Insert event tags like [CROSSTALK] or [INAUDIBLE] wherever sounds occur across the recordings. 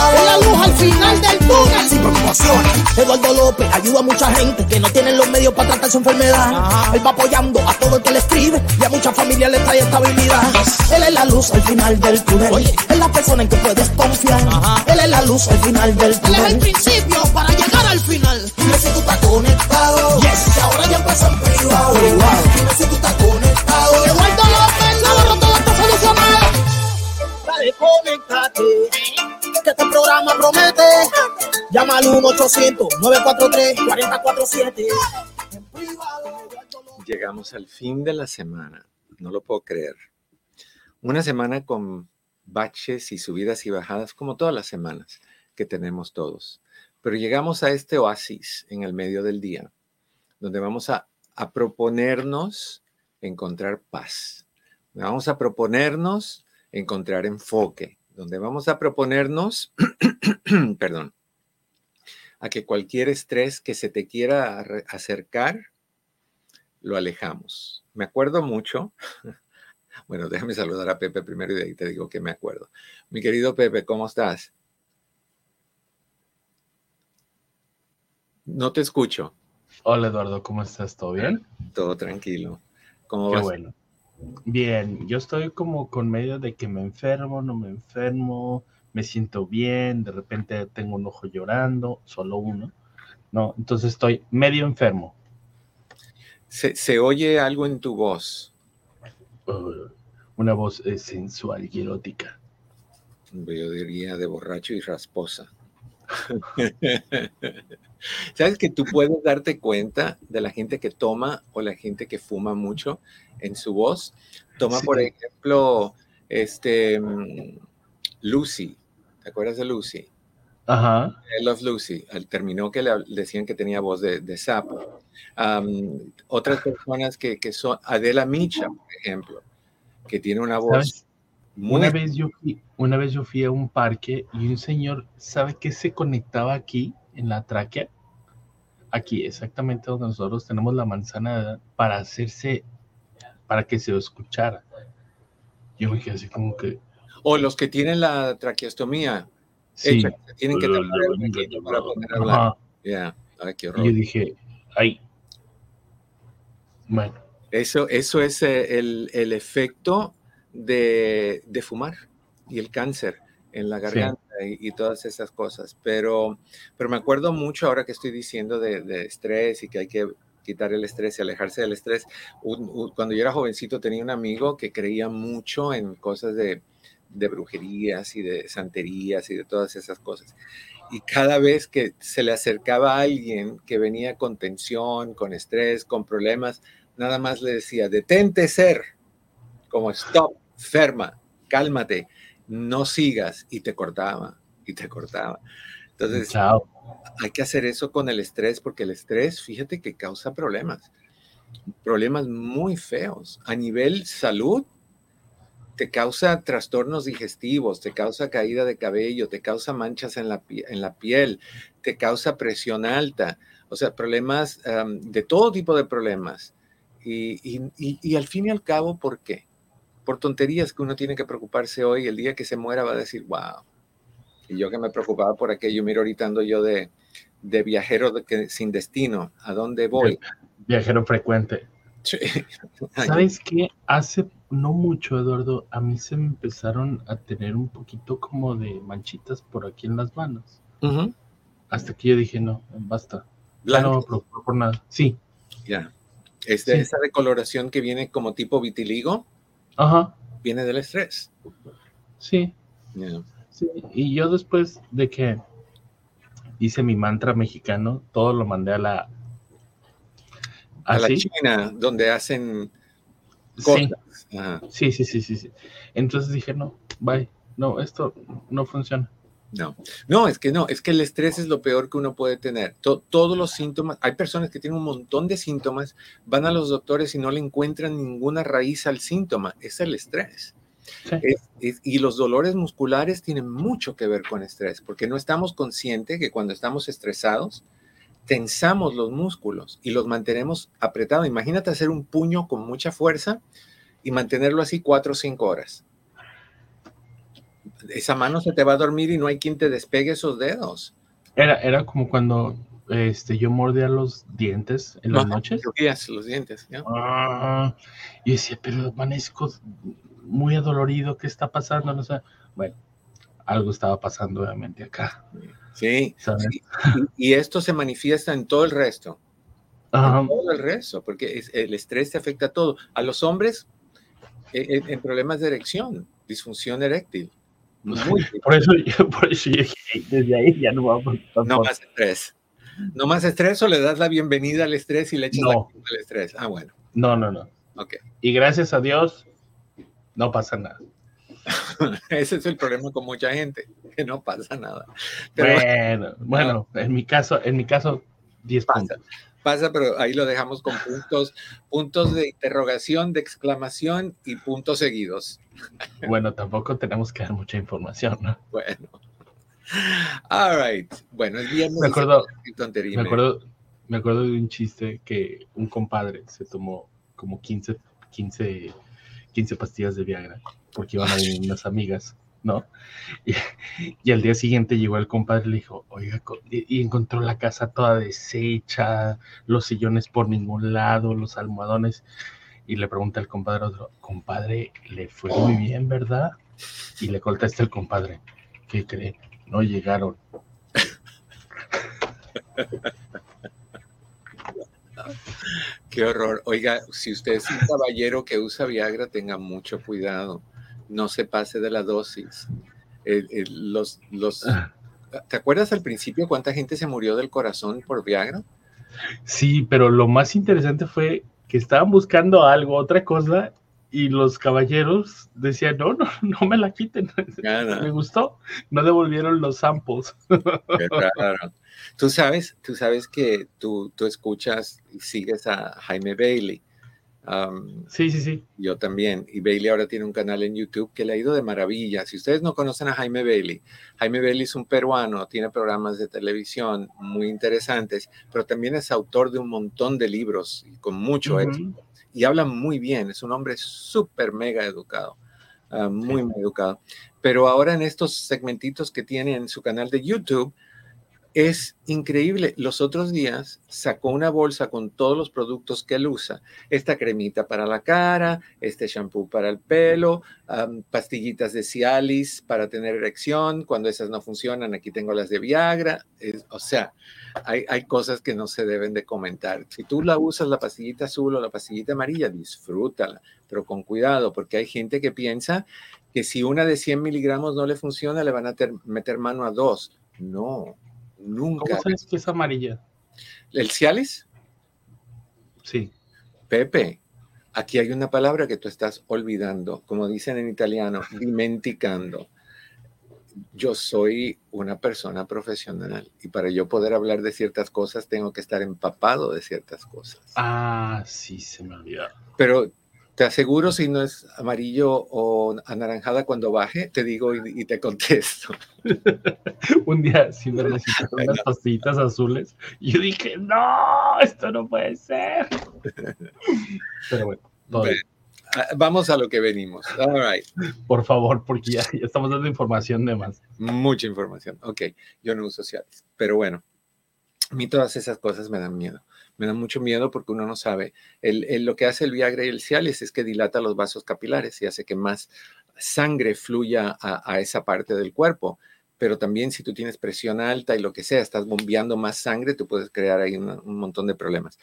Es la luz al final del túnel sin preocupaciones. Eduardo López ayuda a mucha gente que no tienen los medios para tratar su enfermedad. Él va apoyando a todo el que le escribe y a muchas familias le trae estabilidad. Él es la luz al final del túnel. Es la persona en que puedes confiar. Él es la luz al final del túnel. Él es el principio para llegar al final. Dime si tú estás conectado. Yes. Y ahora ya empezó en privado. Dime si tú estás conectado. Eduardo López Navarro, todo está solucionado. Dale, conéctate. Promete. Llama al 1-800-943-4047. En privado, Eduardo López. Llegamos al fin de la semana, no lo puedo creer. Una semana con baches y subidas y bajadas, como todas las semanas que tenemos todos. Pero llegamos a este oasis en el medio del día, donde vamos a proponernos encontrar paz. Vamos a proponernos encontrar enfoque, donde vamos a proponernos, [CLEARS THROAT] perdón, a que cualquier estrés que se te quiera acercar, lo alejamos. Me acuerdo mucho, [LAUGHS] bueno, déjame saludar a Pepe primero y de ahí te digo que me acuerdo. Mi querido Pepe, ¿cómo estás? No te escucho, Hola Eduardo, ¿cómo estás? ¿Todo bien? todo tranquilo. ¿Cómo Qué vas? bueno. Bien, yo estoy como con medio de que me enfermo, no me enfermo, me siento bien, de repente tengo un ojo llorando, solo uno. No, entonces estoy medio enfermo. Se, se oye algo en tu voz. Uh, una voz eh, sensual y erótica. Yo diría de borracho y rasposa. [LAUGHS] Sabes que tú puedes darte cuenta de la gente que toma o la gente que fuma mucho en su voz. Toma, Sí. por ejemplo, este mm, Lucy. ¿Te acuerdas de Lucy? Ajá. I Love Lucy. Al- Terminó que le decían que tenía voz de, de sapo. Otras personas que, que son Adela Micha, por ejemplo, que tiene una voz ¿Sabes? muy Una vez yo fui, una vez yo fui a un parque y un señor, ¿sabe qué se conectaba aquí en la tráquea? Aquí, exactamente donde nosotros tenemos la manzana para hacerse, para que se escuchara. Yo me quedé así como que, O los que tienen la traqueostomía, sí. hecha, que tienen que tapar el para poder hablar. Ya, qué Y yo horror. dije, ay. Bueno, Eso, eso es eh, el, el efecto de, de fumar y el cáncer en la garganta y, y todas esas cosas. Pero, pero me acuerdo mucho ahora que estoy diciendo de, de estrés y que hay que quitar el estrés y alejarse del estrés. Un- un- cuando yo era jovencito tenía un amigo que creía mucho en cosas de, de brujerías y de santerías y de todas esas cosas. Y cada vez que se le acercaba a alguien que venía con tensión, con estrés, con problemas, nada más le decía, detente ser, como stop, ferma, cálmate, no sigas, y te cortaba, y te cortaba. Entonces, chao. hay que hacer eso con el estrés, porque el estrés, fíjate que causa problemas, problemas muy feos. A nivel salud, te causa trastornos digestivos, te causa caída de cabello, te causa manchas en la, pie- en la piel, te causa presión alta, o sea, problemas de todo tipo de problemas. Y, y- y- y al fin y al cabo, ¿por qué? Por tonterías que uno tiene que preocuparse hoy, el día que se muera va a decir, wow. Y yo que me preocupaba por aquello, miro ahorita ando yo de, de viajero de que, sin destino, ¿a dónde voy? Viajero frecuente. Sí. [LAUGHS] ¿Sabes qué? Hace no mucho, Eduardo, a mí se me empezaron a tener un poquito como de manchitas por aquí en las manos. Hasta que yo dije, no, basta. Ya no me preocupo por nada. Sí, ya. Es de Sí. esa decoloración que viene como tipo vitiligo, ajá, viene del estrés. sí, sí. Y yo después de que hice mi mantra mexicano, todo lo mandé a la... A la. China, donde hacen Sí, cosas. Ajá. sí, sí, sí, sí, sí. Entonces dije, no, bye, no, esto no funciona. No, no, es que no, es que el estrés es lo peor que uno puede tener. todos los síntomas, hay personas que tienen un montón de síntomas, van a los doctores y no le encuentran ninguna raíz al síntoma, es el estrés. y los dolores musculares tienen mucho que ver con estrés, porque no estamos conscientes que cuando estamos estresados, tensamos los músculos y los mantenemos apretados. Imagínate hacer un puño con mucha fuerza y mantenerlo así cuatro o cinco horas esa mano se te va a dormir y no hay quien te despegue esos dedos. Era, era como cuando este, yo mordía los dientes en las noches. los dientes. Ah, y decía, pero amanezco muy adolorido, ¿qué está pasando? No sé. Bueno, algo estaba pasando obviamente acá. Sí, Y, esto se manifiesta en todo el resto. En todo el resto, porque el estrés te afecta a todo. A los hombres, en, e, en problemas de erección, disfunción eréctil [LAUGHS] por, eso, [LAUGHS] por eso desde ahí ya no vamos. No más estrés. No más estrés o le das la bienvenida al estrés y le echas no. al estrés. Ah, bueno. No, no, no. Ok. Y gracias a Dios, no pasa nada. [LAUGHS] Ese es el problema con mucha gente, que no pasa nada. bueno, bueno, en mi caso, en mi caso, 10 puntos pasa, pero ahí lo dejamos con puntos, puntos de interrogación, de exclamación y puntos seguidos. Bueno, tampoco tenemos que dar mucha información, ¿no? Bueno. All right. Bueno, es bien. Me acuerdo, me acuerdo, me acuerdo de un chiste que un compadre se tomó como 15, 15, 15 pastillas de Viagra porque iban a venir unas amigas ¿no? Y, al día siguiente llegó el compadre y le dijo, oiga, y, encontró la casa toda deshecha, los sillones por ningún lado, los almohadones. Y le pregunta el compadre otro, compadre, le fue muy bien, ¿verdad? Y le contesta el compadre, ¿qué cree? No llegaron. Qué horror. Oiga, si usted es un caballero que usa Viagra, tenga mucho cuidado no se pase de la dosis. los, los, ah. ¿Te acuerdas al principio cuánta gente se murió del corazón por Viagra? Sí, pero lo más interesante fue que estaban buscando algo, otra cosa, y los caballeros decían, no, no, [LAUGHS] no me la quiten. [LAUGHS] me gustó. No devolvieron los samples. [LAUGHS] Tú sabes, tú sabes que tú, tú escuchas y sigues a Jaime Bailey sí, sí, sí. Yo también. Y Bailey ahora tiene un canal en YouTube que le ha ido de maravilla. Si ustedes no conocen a Jaime Bailey, Jaime Bailey es un peruano, tiene programas de televisión muy interesantes, pero también es autor de un montón de libros y con mucho éxito. Y habla muy bien, es un hombre súper mega educado, ah, muy, muy educado. Pero ahora en estos segmentitos que tiene en su canal de YouTube, es increíble. Los otros días sacó una bolsa con todos los productos que él usa. Esta cremita para la cara, este shampoo para el pelo, pastillitas de Cialis para tener erección. Cuando esas no funcionan, aquí tengo las de Viagra. o sea, hay, hay, cosas que no se deben de comentar. Si tú la usas, la pastillita azul o la pastillita amarilla, disfrútala, pero con cuidado, porque hay gente que piensa que si una de 100 miligramos no le funciona, le van a meter mano a dos. No, Nunca. ¿Cómo sabes que es amarilla? ¿El Cialis? Sí. Pepe, aquí hay una palabra que tú estás olvidando, como dicen en italiano, dimenticando. Yo soy una persona profesional y para yo poder hablar de ciertas cosas tengo que estar empapado de ciertas cosas. Ah, sí, se me olvidó. Pero te aseguro si no es amarillo o anaranjada cuando baje, te digo y, te contesto. [LAUGHS] Un día sí me necesitaron unas pastillitas azules y yo dije, no, esto no puede ser. Pero bueno, ah, Vamos a lo que venimos. Por favor, porque ya, ya, estamos dando información de más. Mucha información. Ok, yo no uso sociales, pero bueno, a mí todas esas cosas me dan miedo me da mucho miedo porque uno no sabe. El, lo que hace el Viagra y el Cialis es que dilata los vasos capilares y hace que más sangre fluya a, esa parte del cuerpo. Pero también si tú tienes presión alta y lo que sea, estás bombeando más sangre, tú puedes crear ahí un, montón de problemas.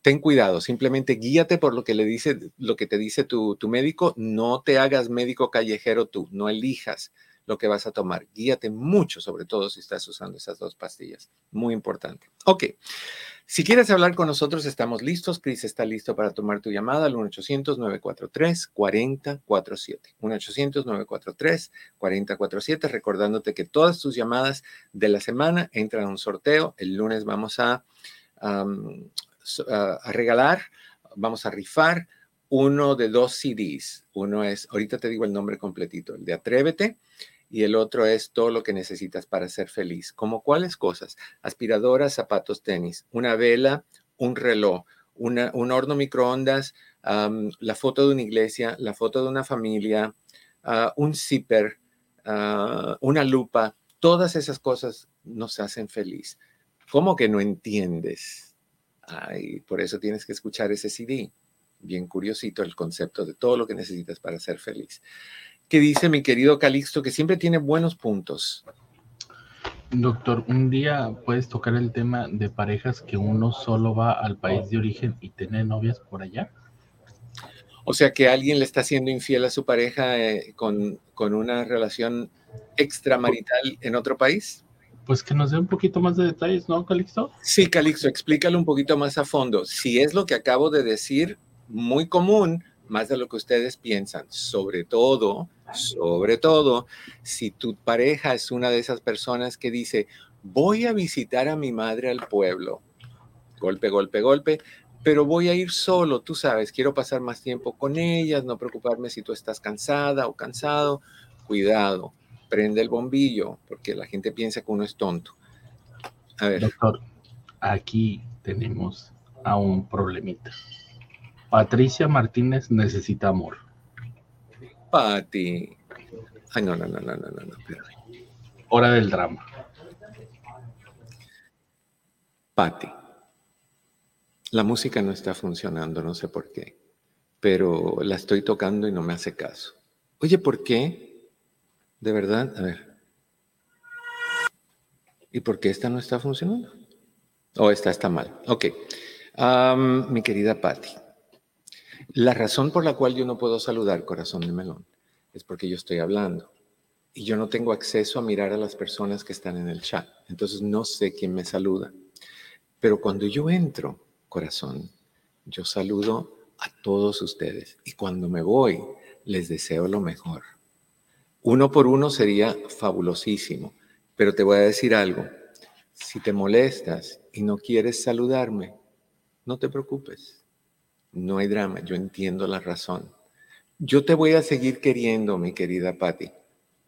Ten cuidado, simplemente guíate por lo que le dice, lo que te dice tu, tu médico. No te hagas médico callejero tú, no elijas lo que vas a tomar. Guíate mucho, sobre todo si estás usando esas dos pastillas. Muy importante. Ok. Si quieres hablar con nosotros, estamos listos. Cris está listo para tomar tu llamada al 1-800-943-4047. 1-800-943-4047. Recordándote que todas tus llamadas de la semana entran a un sorteo. El lunes vamos a, a regalar, vamos a rifar uno de dos CDs. Uno es, ahorita te digo el nombre completito, el de Atrévete y el otro es todo lo que necesitas para ser feliz. ¿Como cuáles cosas? Aspiradoras, zapatos, tenis, una vela, un reloj, un horno microondas, la foto de una iglesia, la foto de una familia, ah, un zipper, ah, una lupa. Todas esas cosas nos hacen feliz. ¿Cómo que no entiendes? Ay, por eso tienes que escuchar ese CD bien curiosito el concepto de todo lo que necesitas para ser feliz. ¿Qué dice mi querido Calixto? Que siempre tiene buenos puntos. Doctor, un día puedes tocar el tema de parejas que uno solo va al país de origen y tiene novias por allá. O sea que alguien le está siendo infiel a su pareja eh, con, con una relación extramarital en otro país. Pues que nos dé un poquito más de detalles, ¿no, Calixto? Sí, Calixto, explícalo un poquito más a fondo. Si es lo que acabo de decir, muy común, más de lo que ustedes piensan, sobre todo, sobre todo, si tu pareja es una de esas personas que dice, voy a visitar a mi madre al pueblo, golpe, golpe, golpe, pero voy a ir solo, tú sabes, quiero pasar más tiempo con ellas, no preocuparme si tú estás cansada o cansado, cuidado, prende el bombillo, porque la gente piensa que uno es tonto. A ver. Doctor, aquí tenemos a un problemita. Patricia Martínez necesita amor. Pati. Ay, no, no, no, no, no, no, no, Hora del drama. Pati. La música no está funcionando, no sé por qué, pero la estoy tocando y no me hace caso. Oye, ¿por qué? De verdad, a ver. ¿Y por qué esta no está funcionando? O esta está mal. Ok. mi querida Patti, la razón por la cual yo no puedo saludar corazón de melón es porque yo estoy hablando y yo no tengo acceso a mirar a las personas que están en el chat. Entonces no sé quién me saluda. Pero cuando yo entro, corazón, yo saludo a todos ustedes y cuando me voy, les deseo lo mejor. Uno por uno sería fabulosísimo, pero te voy a decir algo. Si te molestas y no quieres saludarme, no te preocupes no hay drama, yo entiendo la razón. Yo te voy a seguir queriendo, mi querida Patti,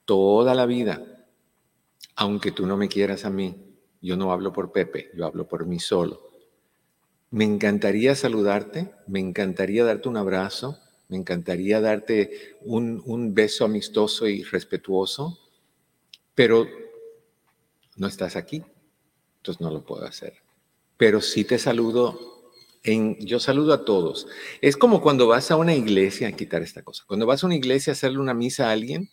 toda la vida, aunque tú no me quieras a mí. Yo no hablo por Pepe, yo hablo por mí solo. Me encantaría saludarte, me encantaría darte un abrazo, me encantaría darte un, un beso amistoso y respetuoso, pero no estás aquí, entonces no lo puedo hacer. Pero sí te saludo yo saludo a todos. Es como cuando vas a una iglesia, a quitar esta cosa, cuando vas a una iglesia a hacerle una misa a alguien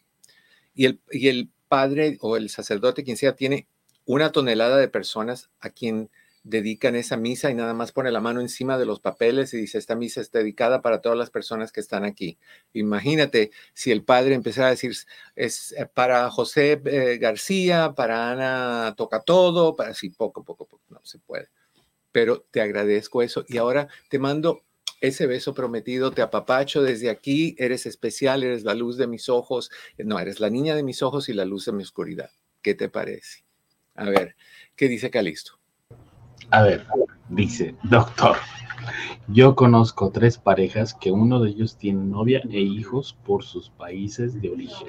y el, y el padre o el sacerdote, quien sea, tiene una tonelada de personas a quien dedican esa misa y nada más pone la mano encima de los papeles y dice, esta misa está dedicada para todas las personas que están aquí. Imagínate si el padre empezara a decir, es eh, para José eh, García, para Ana Toca Todo, para así poco, poco, poco, no se puede pero te agradezco eso. Y ahora te mando ese beso prometido, te apapacho desde aquí, eres especial, eres la luz de mis ojos, no, eres la niña de mis ojos y la luz de mi oscuridad. ¿Qué te parece? A ver, ¿qué dice Calisto? A ver, dice, doctor, yo conozco tres parejas que uno de ellos tiene novia e hijos por sus países de origen.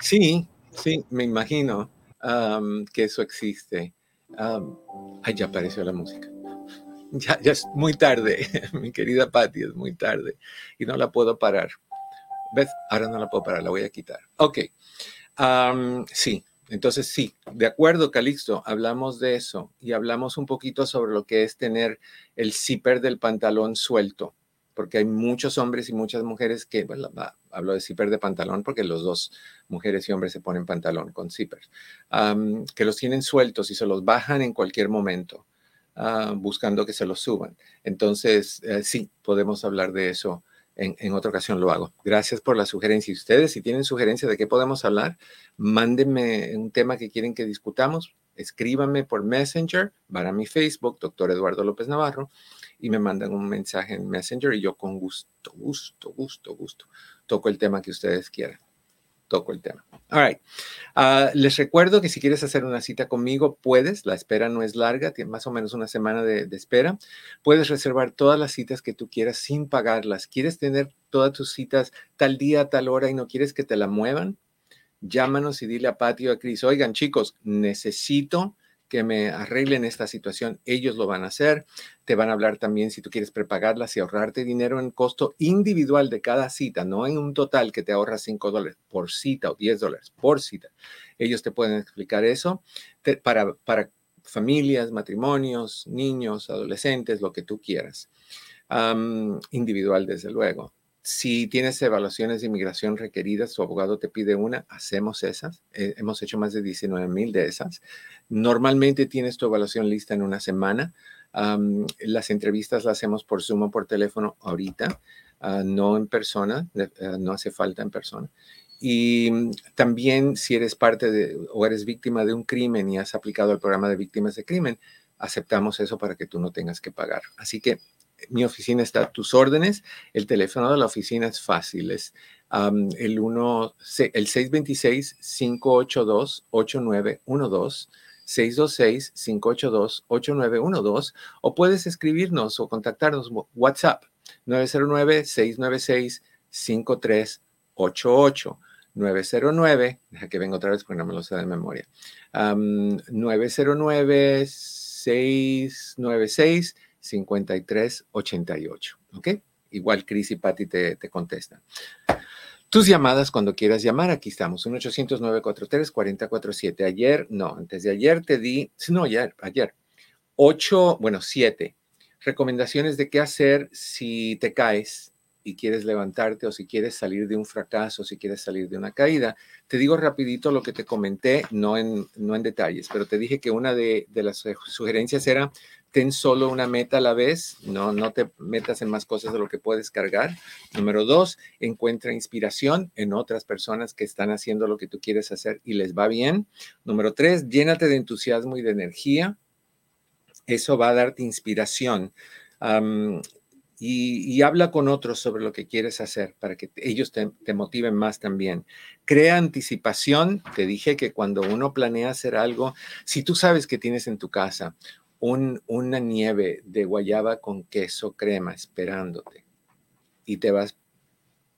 Sí, sí, me imagino que eso existe. Ay, ya apareció la música. [LAUGHS] Ya, ya es muy tarde, [LAUGHS] mi querida Patty, es muy tarde y no la puedo parar. ¿Ves? Ahora no la puedo parar, la voy a quitar. Ok. sí, entonces sí, de acuerdo, Calixto, hablamos de eso y hablamos un poquito sobre lo que es tener el zipper del pantalón suelto porque hay muchos hombres y muchas mujeres que, bueno, hablo de zipper de pantalón porque los dos, mujeres y hombres, se ponen pantalón con zippers, que los tienen sueltos y se los bajan en cualquier momento, ah, buscando que se los suban. Entonces, eh, sí, podemos hablar de eso en, otra ocasión lo hago. Gracias por la sugerencia. Y ustedes, si tienen sugerencia de qué podemos hablar, mándenme un tema que quieren que discutamos, escríbanme por Messenger, van a mi Facebook, doctor Eduardo López Navarro, y me mandan un mensaje en Messenger y yo con gusto, gusto, gusto, gusto, toco el tema que ustedes quieran toco el tema. All right. Ah, les recuerdo que si quieres hacer una cita conmigo, puedes. La espera no es larga, tiene más o menos una semana de, de, espera. Puedes reservar todas las citas que tú quieras sin pagarlas. ¿Quieres tener todas tus citas tal día, tal hora y no quieres que te la muevan? Llámanos y dile a Patio, a Cris, oigan chicos, necesito que me arreglen esta situación, ellos lo van a hacer. Te van a hablar también si tú quieres prepagarlas y ahorrarte dinero en costo individual de cada cita, no en un total que te ahorra 5 dólares por cita o 10 dólares por cita. Ellos te pueden explicar eso para, para familias, matrimonios, niños, adolescentes, lo que tú quieras. individual, desde luego. Si tienes evaluaciones de inmigración requeridas, tu abogado te pide una, hacemos esas. Eh, hemos hecho más de 19 mil de esas. Normalmente tienes tu evaluación lista en una semana. las entrevistas las hacemos por Zoom o por teléfono ahorita, ah, no en persona, ah, no hace falta en persona. Y mm, también si eres parte de o eres víctima de un crimen y has aplicado el programa de víctimas de crimen, aceptamos eso para que tú no tengas que pagar. Así que mi oficina está a tus órdenes. El teléfono de la oficina es fácil, es el, 1, el 626-582-8912. 626-582-8912 o puedes escribirnos o contactarnos WhatsApp 909-696-5388. 909, deja que venga otra vez porque no me lo sé de memoria. 909 696 5388. ¿Ok? Igual Chris y Patty te, te contestan. Tus llamadas cuando quieras llamar, aquí estamos, 1-800-943-4047. Ayer, no, antes de ayer te di, no, ayer, ayer, 8, bueno, 7 recomendaciones de qué hacer si te caes y quieres levantarte o si quieres salir de un fracaso, si quieres salir de una caída. Te digo rapidito lo que te comenté, no en, no en detalles, pero te dije que una de, de las sugerencias era ten solo una meta a la vez, no, no te metas en más cosas de lo que puedes cargar. Número dos, encuentra inspiración en otras personas que están haciendo lo que tú quieres hacer y les va bien. Número tres, llénate de entusiasmo y de energía. Eso va a darte inspiración. y, habla con otros sobre lo que quieres hacer para que ellos te, te, motiven más también. Crea anticipación. Te dije que cuando uno planea hacer algo, si tú sabes que tienes en tu casa una nieve de guayaba con queso crema esperándote y te vas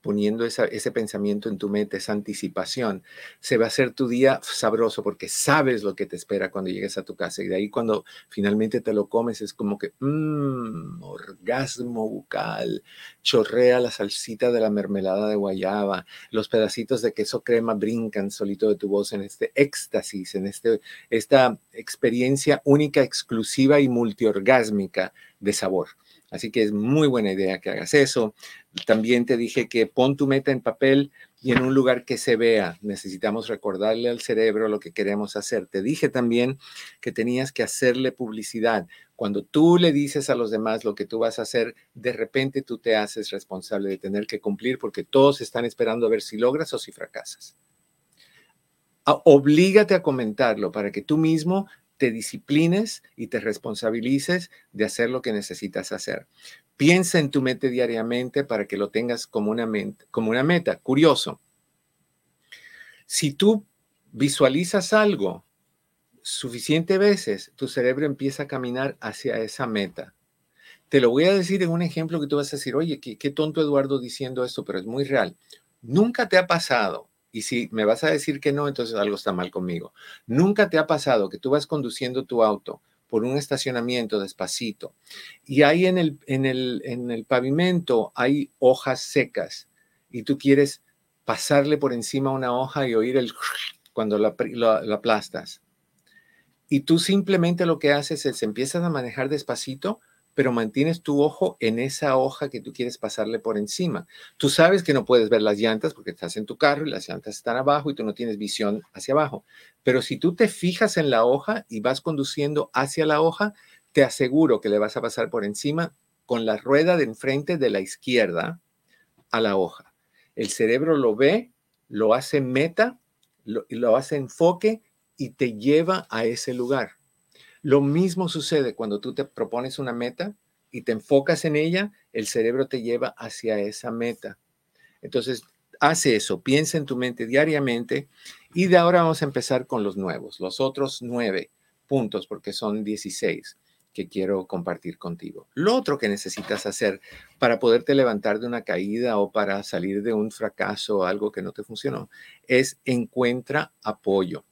poniendo ese pensamiento en tu mente, esa anticipación, se va a hacer tu día sabroso porque sabes lo que te espera cuando llegues a tu casa. Y de ahí cuando finalmente te lo comes es como que, mmm, orgasmo bucal, chorrea la salsita de la mermelada de guayaba, los pedacitos de queso crema brincan solito de tu voz en este éxtasis, en este, esta experiencia única, exclusiva y multiorgásmica de sabor. Así que es muy buena idea que hagas eso. También te dije que pon tu meta en papel y en un lugar que se vea. Necesitamos recordarle al cerebro lo que queremos hacer. Te dije también que tenías que hacerle publicidad. Cuando tú le dices a los demás lo que tú vas a hacer, de repente tú te haces responsable de tener que cumplir porque todos están esperando a ver si logras o si fracasas. Oblígate a comentarlo para que tú mismo te disciplines y te responsabilices de hacer lo que necesitas hacer. Piensa en tu meta diariamente para que lo tengas como una, como una meta. Curioso. Si tú visualizas algo suficiente veces, tu cerebro empieza a caminar hacia esa meta. Te lo voy a decir en un ejemplo que tú vas a decir, oye, qué, qué tonto Eduardo diciendo esto, pero es muy real. Nunca te ha pasado y si me vas a decir que no, entonces algo está mal conmigo. Nunca te ha pasado que tú vas conduciendo tu auto por un estacionamiento despacito y ahí en el, en el, en el pavimento hay hojas secas y tú quieres pasarle por encima una hoja y oír el [LAUGHS] cuando la, la aplastas. Y tú simplemente lo que haces es empiezas a manejar despacito pero mantienes tu ojo en esa hoja que tú quieres pasarle por encima. Tú sabes que no puedes ver las llantas porque estás en tu carro y las llantas están abajo y tú no tienes visión hacia abajo. Pero si tú te fijas en la hoja y vas conduciendo hacia la hoja, te aseguro que le vas a pasar por encima con la rueda de enfrente de la izquierda, a la hoja. El cerebro lo ve, lo hace meta, lo, lo hace enfoque y te lleva a ese lugar. Lo mismo sucede cuando tú te propones una meta y te enfocas en ella, el cerebro te lleva hacia esa meta. Entonces, hace eso, piensa en tu mente diariamente y de ahora vamos a empezar con los nuevos, los otros nueve puntos, porque son 16 que quiero compartir contigo. Lo otro que necesitas hacer para poderte levantar de una caída o para salir de un fracaso o algo que no te funcionó es encuentra apoyo.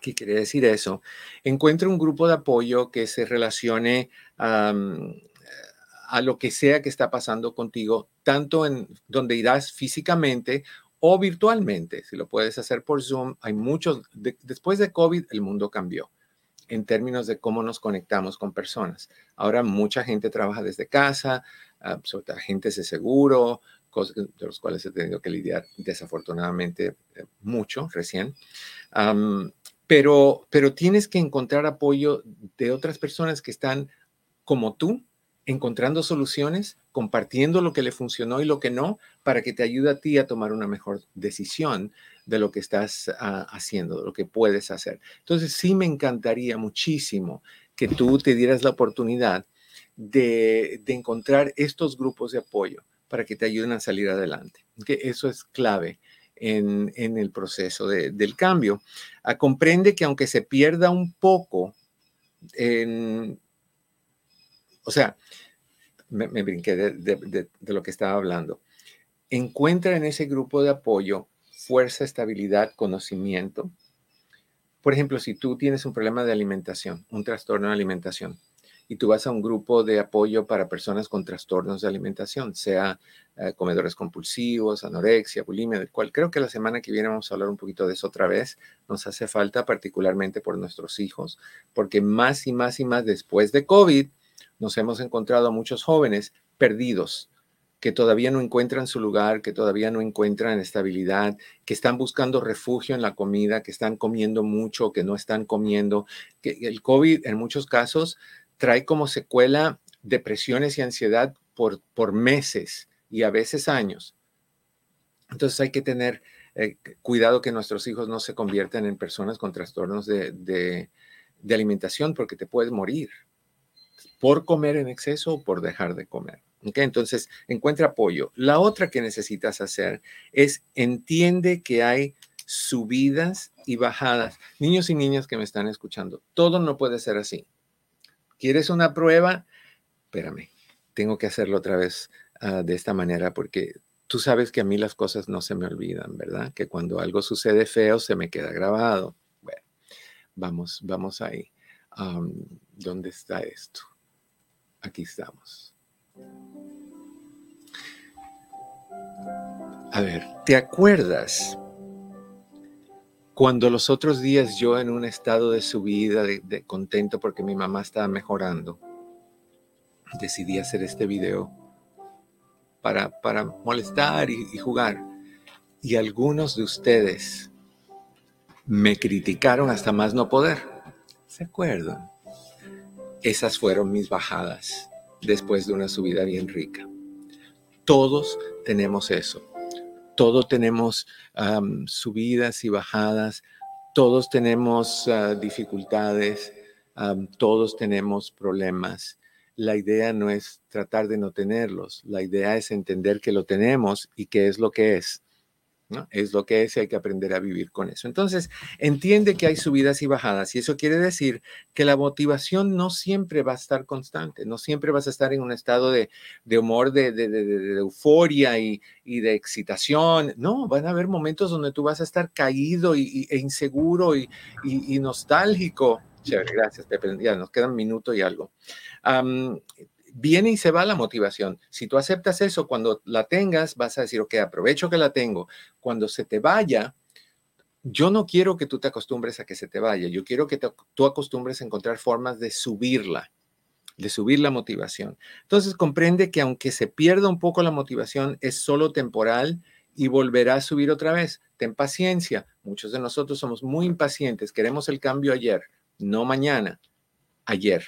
¿Qué quiere decir eso? Encuentra un grupo de apoyo que se relacione a lo que sea que está pasando contigo, tanto en donde irás físicamente o virtualmente. Si lo puedes hacer por Zoom, hay muchos, después de COVID el mundo cambió en términos de cómo nos conectamos con personas. Ahora mucha gente trabaja desde casa, uh, sobre todo agentes de seguro, cosas de los cuales he tenido que lidiar desafortunadamente eh, mucho recién. Pero, pero tienes que encontrar apoyo de otras personas que están como tú, encontrando soluciones, compartiendo lo que le funcionó y lo que no, para que te ayude a ti a tomar una mejor decisión de lo que estás ah, haciendo, de lo que puedes hacer. Entonces, sí me encantaría muchísimo que tú te dieras la oportunidad de, encontrar estos grupos de apoyo para que te ayuden a salir adelante. Que eso es clave en, el proceso del cambio. Ah, comprende que aunque se pierda un poco, o sea, me, brinqué de lo que estaba hablando. Encuentra en ese grupo de apoyo fuerza, estabilidad, conocimiento. Por ejemplo, si tú tienes un problema de alimentación, un trastorno de alimentación, y tú vas a un grupo de apoyo para personas con trastornos de alimentación, sea eh, comedores compulsivos, anorexia, bulimia, del cual creo que la semana que viene vamos a hablar un poquito de eso otra vez. Nos hace falta particularmente por nuestros hijos, porque más y más y más después de COVID nos hemos encontrado a muchos jóvenes perdidos, que todavía no encuentran su lugar, que todavía no encuentran estabilidad, que están buscando refugio en la comida, que están comiendo mucho, que no están comiendo, que el COVID en muchos casos trae como secuela depresiones y ansiedad por, por meses y a veces años. Entonces hay que tener eh, cuidado que nuestros hijos no se conviertan en personas con trastornos de, de alimentación porque te puedes morir por comer en exceso o por dejar de comer. Entonces, encuentra apoyo. La otra que necesitas hacer es entiende que hay subidas y bajadas. Niños y niñas que me están escuchando, todo no puede ser así. ¿Quieres una prueba? Espérame, tengo que hacerlo otra vez ah, de esta manera porque tú sabes que a mí las cosas no se me olvidan, ¿verdad? Que cuando algo sucede feo se me queda grabado. Bueno, vamos, vamos ahí. ¿Dónde está esto? Aquí estamos. A ver, ¿te acuerdas cuando los otros días yo en un estado de subida, de, contento porque mi mamá estaba mejorando, decidí hacer este video para, molestar y, y jugar? Y algunos de ustedes me criticaron hasta más no poder. ¿Se acuerdan? Esas fueron mis bajadas después de una subida bien rica. Todos tenemos eso. Todos tenemos subidas y bajadas. Todos tenemos ah, dificultades. todos tenemos problemas. La idea no es tratar de no tenerlos. La idea es entender que lo tenemos y qué es lo que es. Es lo que es y hay que aprender a vivir con eso. Entonces, entiende que hay subidas y bajadas y eso quiere decir que la motivación no siempre va a estar constante, no siempre vas a estar en un estado de, humor, de, euforia y, de excitación. No, van a haber momentos donde tú vas a estar caído y, e inseguro y, nostálgico. Chévere, gracias, Pepe. Ya nos queda un minuto y algo viene y se va la motivación. Si tú aceptas eso, cuando la tengas, vas a decir, ok, aprovecho que la tengo. Cuando se te vaya, yo no quiero que tú te acostumbres a que se te vaya. Yo quiero que tú acostumbres a encontrar formas de subirla, de subir la motivación. Entonces comprende que aunque se pierda un poco la motivación, es solo temporal y volverá a subir otra vez. Ten paciencia. Muchos de nosotros somos muy impacientes. Queremos el cambio ayer, no mañana, ayer.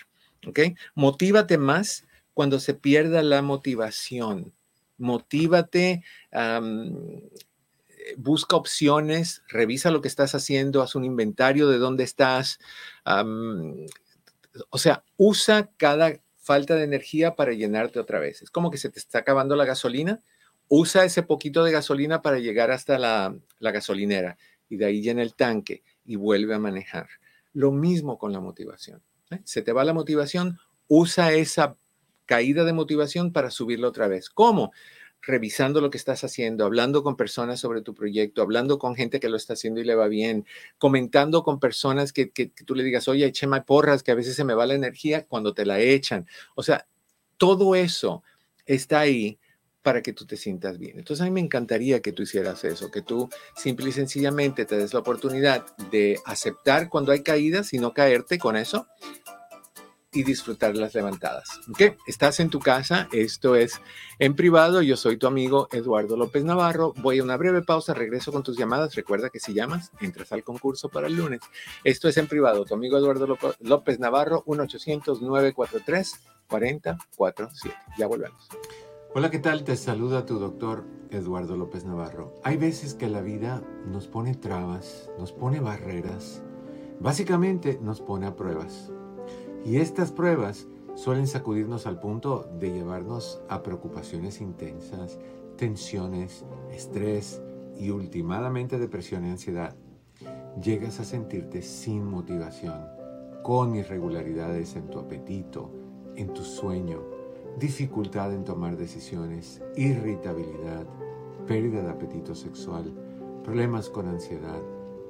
¿Ok? Motívate más cuando se pierda la motivación. motívate, busca opciones, revisa lo que estás haciendo, haz un inventario de dónde estás. o sea, usa cada falta de energía para llenarte otra vez. Es como que se te está acabando la gasolina. Usa ese poquito de gasolina para llegar hasta la, gasolinera y de ahí llena el tanque y vuelve a manejar. Lo mismo con la motivación. ¿eh? Se te va la motivación, usa esa caída de motivación para subirla otra vez. ¿Cómo? revisando lo que estás haciendo, hablando con personas sobre tu proyecto, hablando con gente que lo está haciendo y le va bien, comentando con personas que, tú le digas, oye, écheme porras, que a veces se me va la energía cuando te la echan. O sea, todo eso está ahí para que tú te sientas bien. Entonces a mí me encantaría que tú hicieras eso, que tú simple y sencillamente te des la oportunidad de aceptar cuando hay caídas y no caerte con eso, y disfrutar las levantadas. ¿Ok? Estás en tu casa, esto es en privado, yo soy tu amigo Eduardo López Navarro, voy a una breve pausa, regreso con tus llamadas, recuerda que si llamas, entras al concurso para el lunes. Esto es en privado, tu amigo Eduardo López Navarro, 1-800-943-4047. Ya volvemos. Hola, ¿qué tal? Te saluda tu doctor Eduardo López Navarro. Hay veces que la vida nos pone trabas, nos pone barreras, básicamente nos pone a pruebas. Y estas pruebas suelen sacudirnos al punto de llevarnos a preocupaciones intensas, tensiones, estrés y últimamente depresión y ansiedad. Llegas a sentirte sin motivación, con irregularidades en tu apetito, en tu sueño, dificultad en tomar decisiones, irritabilidad, pérdida de apetito sexual, problemas con ansiedad,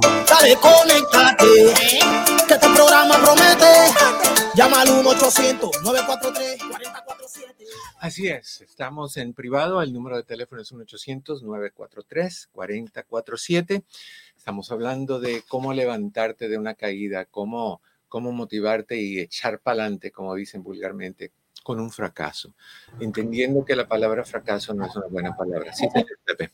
Dale, conéctate, que este programa promete. Llama al 1-800-943-4047. Así es, estamos en privado, el número de teléfono es 1-800-943-4047. Estamos hablando de cómo levantarte de una caída, cómo, cómo motivarte y echar para adelante, como dicen vulgarmente, con un fracaso, entendiendo que la palabra fracaso no es una buena palabra. Sí, Pepe.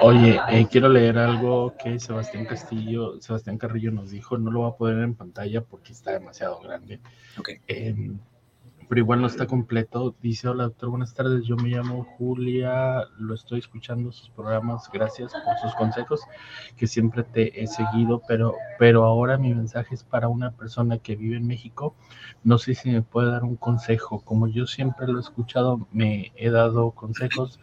Oye, eh, quiero leer algo que Sebastián Castillo, Sebastián Carrillo nos dijo, no lo voy a poner en pantalla porque está demasiado grande. Okay. Em, pero igual no está completo. Dice, hola doctor, buenas tardes, yo me llamo Julia, lo estoy escuchando sus programas, gracias por sus consejos, que siempre te he seguido, pero, pero ahora mi mensaje es para una persona que vive en México. No sé si me puede dar un consejo. Como yo siempre lo he escuchado, me he dado consejos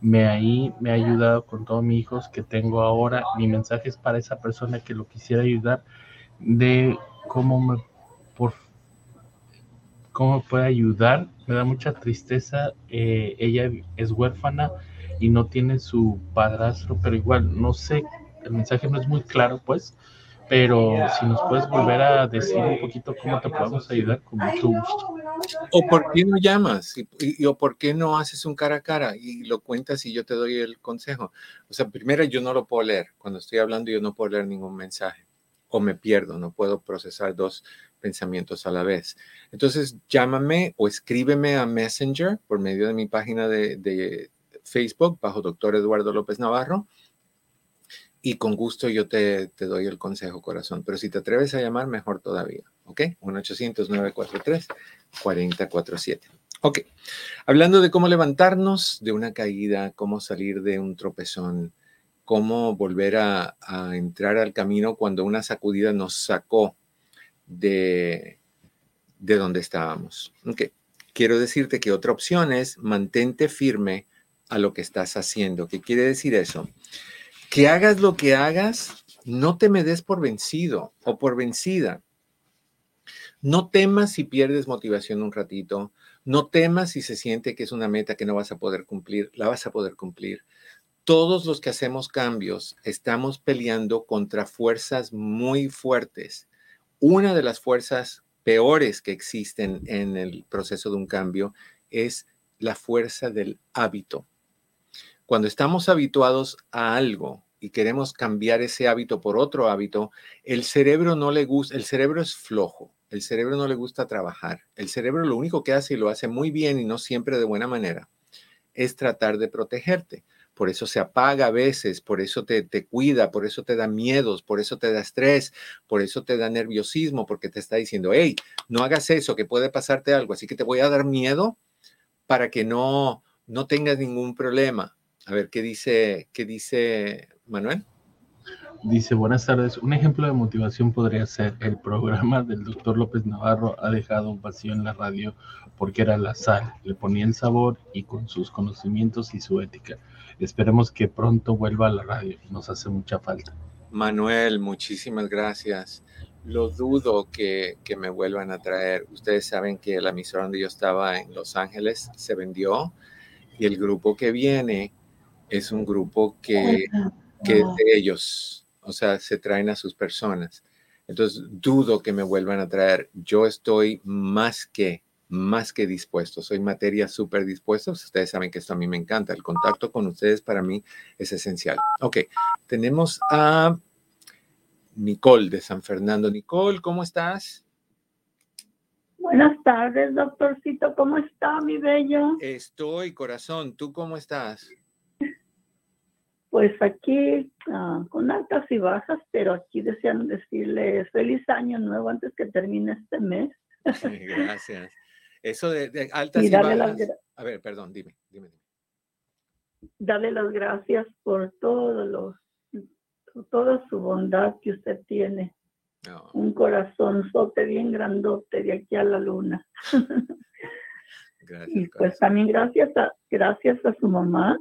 me ahí me ha ayudado con todos mis hijos que tengo ahora. Mi mensaje es para esa persona que lo quisiera ayudar de cómo me por cómo puede ayudar. Me da mucha tristeza. Eh, ella es huérfana y no tiene su padrastro, pero igual, no sé, el mensaje no es muy claro, pues. Pero si nos puedes volver a decir un poquito cómo te podemos ayudar, con mucho gusto. O por qué no llamas, y, o por qué no haces un cara a cara y lo cuentas y yo te doy el consejo. O sea, primero yo no lo puedo leer. Cuando estoy hablando yo no puedo leer ningún mensaje. O me pierdo, no puedo procesar dos pensamientos a la vez. Entonces, llámame o escríbeme a Messenger por medio de mi página de, Facebook bajo doctor Eduardo López Navarro y con gusto yo te, te, doy el consejo, corazón. Pero si te atreves a llamar, mejor todavía. ¿Ok? 1-800-943-4047. Ok. Hablando de cómo levantarnos de una caída, cómo salir de un tropezón, cómo volver a, entrar al camino cuando una sacudida nos sacó de, de donde estábamos. Quiero decirte que otra opción es mantente firme a lo que estás haciendo. ¿Qué quiere decir eso? Que hagas lo que hagas, no te me des por vencido o por vencida. No temas si pierdes motivación un ratito, no temas si se siente que es una meta que no vas a poder cumplir, la vas a poder cumplir. Todos los que hacemos cambios estamos peleando contra fuerzas muy fuertes. Una de las fuerzas peores que existen en el proceso de un cambio es la fuerza del hábito. Cuando estamos habituados a algo y queremos cambiar ese hábito por otro hábito, el cerebro no le gusta, el cerebro es flojo, el cerebro no le gusta trabajar. El cerebro lo único que hace y lo hace muy bien y no siempre de buena manera es tratar de protegerte. Por eso se apaga a veces, por eso te, te cuida, por eso te da miedos, por eso te da estrés, por eso te da nerviosismo, porque te está diciendo, hey, no hagas eso, que puede pasarte algo, así que te voy a dar miedo para que no, no tengas ningún problema. A ver, ¿qué dice, qué dice Manuel? Dice, buenas tardes. Un ejemplo de motivación podría ser el programa del doctor López Navarro ha dejado un vacío en la radio porque era la sal, le ponía el sabor y con sus conocimientos y su ética. Esperemos que pronto vuelva a la radio, nos hace mucha falta. Manuel, muchísimas gracias. Lo dudo que, que me vuelvan a traer. Ustedes saben que la emisora donde yo estaba en Los Ángeles se vendió y el grupo que viene es un grupo que, que es de ellos, o sea, se traen a sus personas. Entonces, dudo que me vuelvan a traer. Yo estoy más que, más que dispuesto. Soy materia súper dispuesta. Ustedes saben que esto a mí me encanta. El contacto con ustedes para mí es esencial. Ok, tenemos a Nicole de San Fernando. Nicole, ¿cómo estás? Buenas tardes, doctorcito. ¿Cómo está, mi bello? Estoy, corazón. ¿Tú cómo estás? Pues aquí uh, con altas y bajas, pero aquí desean decirles feliz año nuevo antes que termine este mes. Sí, [LAUGHS] gracias. Eso de, de altas y, y bajas. A ver, perdón, dime, dime, dime. Dale las gracias por todo los, toda su bondad que usted tiene. Oh. Un corazonzote bien grandote de aquí a la luna. Gracias, y pues corazón. también gracias a, gracias a su mamá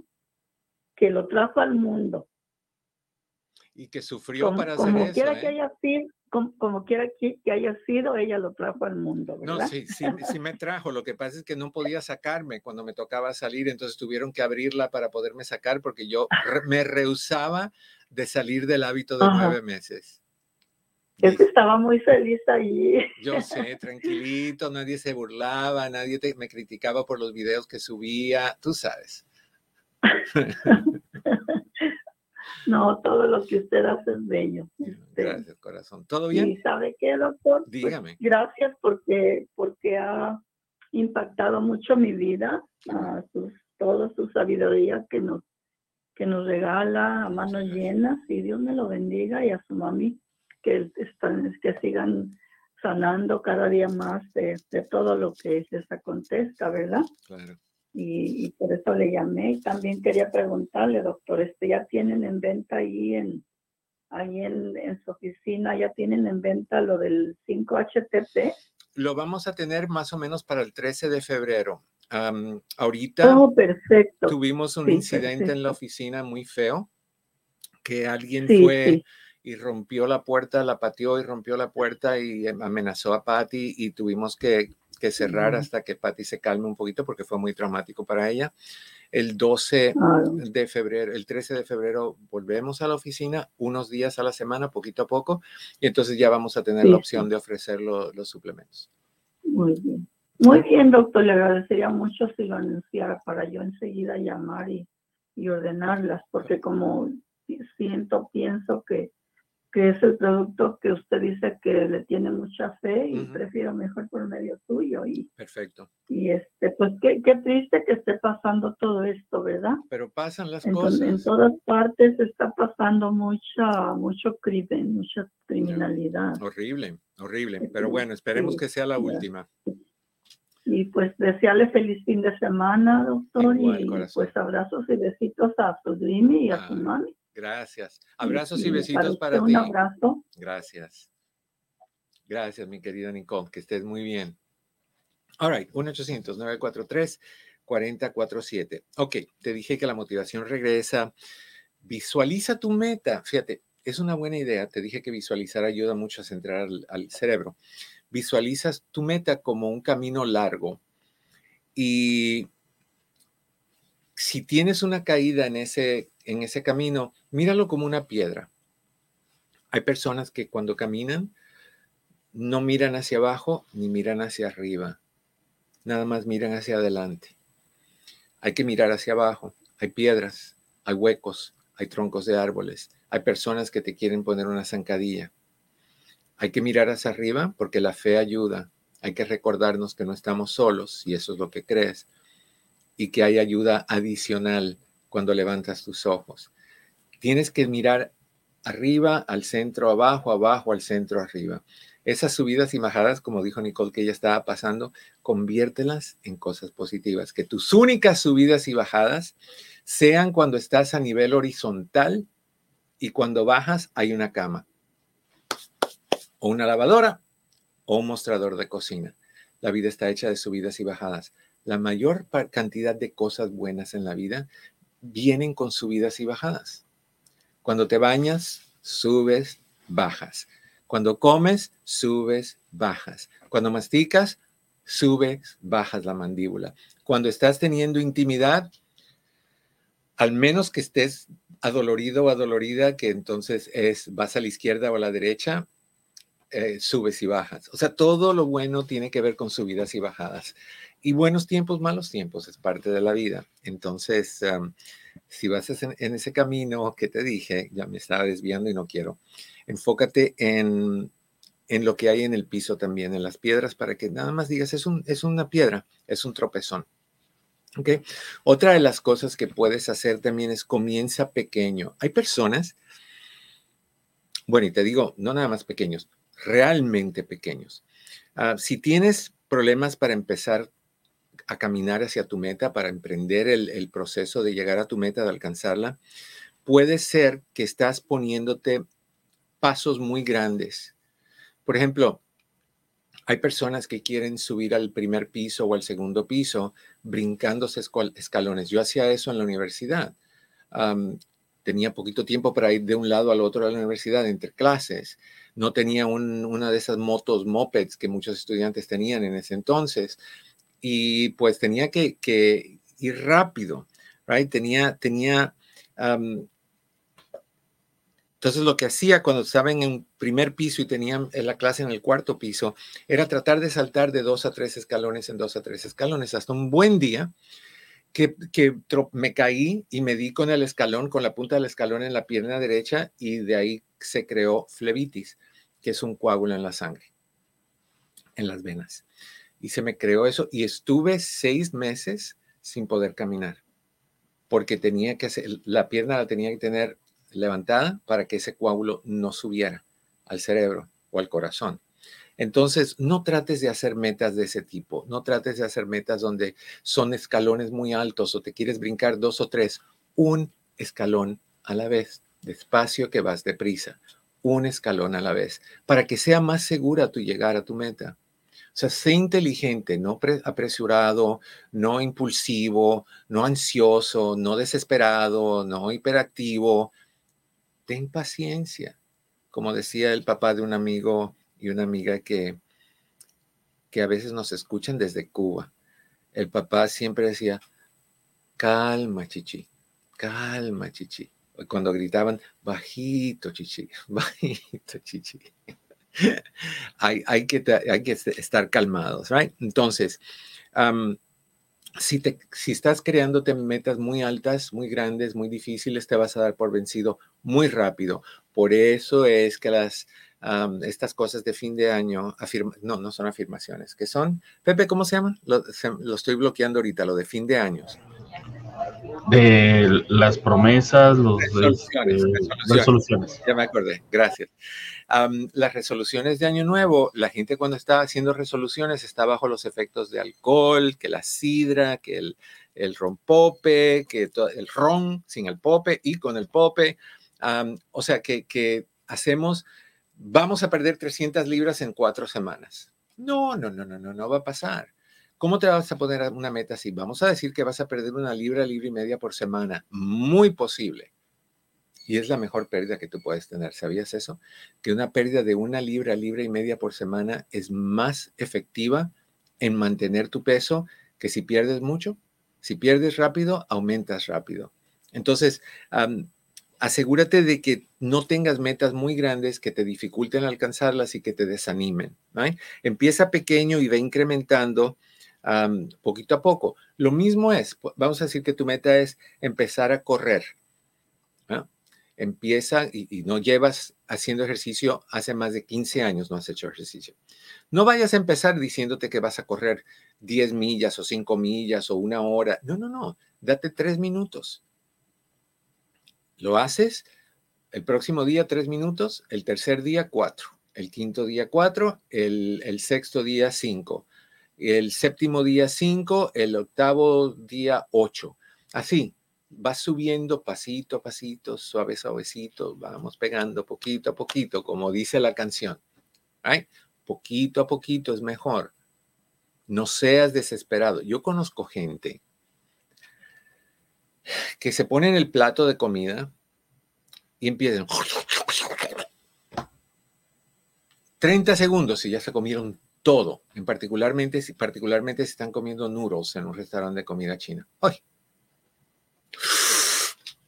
que lo trajo al mundo. Y que sufrió como, para como hacer quiera eso. que ¿eh? haya sido, como, como, quiera que, que, haya sido, ella lo trajo al mundo. ¿verdad? No, sí, sí, [LAUGHS] sí me trajo. Lo que pasa es que no podía sacarme cuando me tocaba salir, entonces tuvieron que abrirla para poderme sacar porque yo re me rehusaba de salir del hábito de Ajá. nueve meses. Es que estaba muy feliz allí. Yo sé, [LAUGHS] tranquilito, nadie se burlaba, nadie te, me criticaba por los videos que subía, tú sabes. [LAUGHS] no, todo lo que usted hace es bello. Gracias, corazón. ¿Todo bien? ¿Y sabe qué, doctor? Dígame. Pues, gracias porque, porque ha impactado mucho mi vida, a sus, toda su sabiduría que nos, que nos regala a manos llenas y Dios me lo bendiga y a su mami que, están, que sigan sanando cada día más de, de todo lo que les acontezca, ¿verdad? Claro. Y, y, por eso le llamé. Y también quería preguntarle, doctor, este, ¿ya tienen en venta ahí en, ahí en, en su oficina, ya tienen en venta lo del 5-HTP? Lo vamos a tener más o menos para el 13 de febrero. Um, ahorita oh, perfecto. tuvimos un sí, incidente perfecto. en la oficina muy feo, que alguien sí, fue sí. y rompió la puerta, la pateó y rompió la puerta y amenazó a Patty y tuvimos que que cerrar hasta que Patty se calme un poquito porque fue muy traumático para ella. El 12 Ah, de febrero, el 13 de febrero volvemos a la oficina unos días a la semana, poquito a poco, y entonces ya vamos a tener Sí, la opción de ofrecer lo- los suplementos. Muy bien. Muy bien, doctor. Le agradecería mucho si lo anunciara para yo enseguida llamar y, y ordenarlas, porque como si- siento, pienso que, que es el producto que usted dice que le tiene mucha fe y Ujú. prefiero mejor por medio suyo. Y, Perfecto. y este, pues qué, qué triste que esté pasando todo esto, ¿verdad? Pero pasan las En, cosas. en todas partes está pasando mucha, mucho crimen, mucha criminalidad. Horrible, horrible. Pero bueno, esperemos Sí, que sea la última. Y pues desearle feliz fin de semana, doctor. Igual, y corazón. pues abrazos y besitos a su Dreamy y a su Ah, mami. Gracias. Abrazos y besitos para un ti. abrazo. Gracias. Gracias, mi querida Nicole, que estés muy bien. All right, 1-800-943-4047. Ok, te dije que la motivación regresa. Visualiza tu meta. Fíjate, es una buena idea. Te dije que visualizar ayuda mucho a centrar al, al cerebro. visualizas tu meta como un camino largo y si tienes una caída en ese, en ese camino, míralo como una piedra. Hay personas que cuando caminan no miran hacia abajo ni miran hacia arriba, nada más miran hacia adelante. Hay que mirar hacia abajo. Hay piedras, hay huecos, hay troncos de árboles, hay personas que te quieren poner una zancadilla. Hay que mirar hacia arriba porque la fe ayuda. Hay que recordarnos que no estamos solos, y eso es lo que crees, y que hay ayuda adicional cuando levantas tus ojos. Tienes que mirar arriba, al centro, abajo, abajo, al centro, arriba. Esas subidas y bajadas, como dijo Nicole que ella estaba pasando, conviértelas en cosas positivas. Que tus únicas subidas y bajadas sean cuando estás a nivel horizontal y cuando bajas hay una cama o una lavadora o un mostrador de cocina. La vida está hecha de subidas y bajadas. La mayor cantidad de cosas buenas en la vida vienen con subidas y bajadas. Cuando te bañas, subes, bajas. Cuando comes, subes, bajas. Cuando masticas, subes, bajas la mandíbula. Cuando estás teniendo intimidad, al menos que estés adolorido o adolorida, que entonces es vas a la izquierda o a la derecha, eh, subes y bajas. O sea, todo lo bueno tiene que ver con subidas y bajadas. Y buenos tiempos, malos tiempos, es parte de la vida. Entonces, si vas en, en, ese camino que te dije, ya me estaba desviando y no quiero, enfócate en, en lo que hay en el piso también, en las piedras, para que nada más digas, es, un, es una piedra, es un tropezón. ¿Okay? Otra de las cosas que puedes hacer también es comienza pequeño. Hay personas, bueno, y te digo, no nada más pequeños, realmente pequeños. Ah, si tienes problemas para empezar a caminar hacia tu meta, para emprender el, proceso de llegar a tu meta, de alcanzarla, puede ser que estás poniéndote pasos muy grandes. Por ejemplo, hay personas que quieren subir al primer piso o al segundo piso brincándose escalones. Yo hacía eso en la universidad. tenía poquito tiempo para ir de un lado al otro de la universidad entre clases. No tenía una de esas motos mopeds que muchos estudiantes tenían en ese entonces. Y pues tenía que, ir rápido, right? Tenía, tenía entonces lo que hacía cuando estaba en un primer piso y tenían la clase en el cuarto piso era tratar de saltar de dos a tres escalones en dos a tres escalones hasta un buen día que, que me caí y me di con el escalón, con la punta del escalón en la pierna derecha y de ahí se creó flebitis, que es un coágulo en la sangre, en las venas. Y se me creó eso y estuve seis meses sin poder caminar porque tenía que hacer, la pierna la tenía que tener levantada para que ese coágulo no subiera al cerebro o al corazón. Entonces, no trates de hacer metas de ese tipo, no trates de hacer metas donde son escalones muy altos o te quieres brincar dos o tres, un escalón a la vez, despacio que vas deprisa, un escalón a la vez, para que sea más segura tu llegar a tu meta. Sea, sé inteligente, no apresurado, no impulsivo, no ansioso, no desesperado, no hiperactivo, ten paciencia. Como decía el papá de un amigo y una amiga que, que a veces nos escuchan desde Cuba. El papá siempre decía, calma, chichi, calma, chichi. Cuando gritaban, bajito, chichi, [LAUGHS] bajito, chichi. [LAUGHS] hay, que, que estar calmados, right? Entonces, si, te, si estás creándote metas muy altas, muy grandes, muy difíciles, te vas a dar por vencido muy rápido. Por eso es que estas cosas de fin de año, no, no son afirmaciones, que son, Pepe, ¿cómo se llama? Lo estoy bloqueando ahorita, lo de fin de años de las promesas, los resoluciones, este, resoluciones. Ya me acordé, gracias. las resoluciones de Año Nuevo, la gente cuando está haciendo resoluciones está bajo los efectos de alcohol, que la sidra, que el, el rompope, que el ron sin el pope y con el pope. o sea, que, que hacemos, vamos a perder 300 libras en cuatro semanas. No, no, no, no, no, no va a pasar. ¿Cómo te vas a poner una meta así? Vamos a decir que vas a perder una libra, libra y media por semana. Muy posible. Y es la mejor pérdida que tú puedes tener. ¿Sabías eso? Que una pérdida de una libra, libra y media por semana es más efectiva en mantener tu peso que si pierdes mucho. Si pierdes rápido, aumentas rápido. Entonces, asegúrate de que no tengas metas muy grandes que te dificulten alcanzarlas y que te desanimen. Empieza pequeño y ve incrementando poquito a poco. Lo mismo es, vamos a decir que tu meta es empezar a correr. Empieza y, no llevas haciendo ejercicio hace más de 15 años, no has hecho ejercicio. No vayas a empezar diciéndote que vas a correr 10 millas o 5 millas o una hora. No, no, no. Date 3 minutos. Lo haces el próximo día 3 minutos, el tercer día 4, el quinto día 4, el, el sexto día 5 el séptimo día 5, el octavo día 8. Así, va subiendo pasito a pasito, suave, suavecito, vamos pegando poquito a poquito, como dice la canción. Poquito a poquito es mejor. No seas desesperado. Yo conozco gente que se pone en el plato de comida y empiezan 30 segundos y ya se comieron todo, en particularmente, particularmente si están comiendo noodles en un restaurante de comida china. ¡Ay!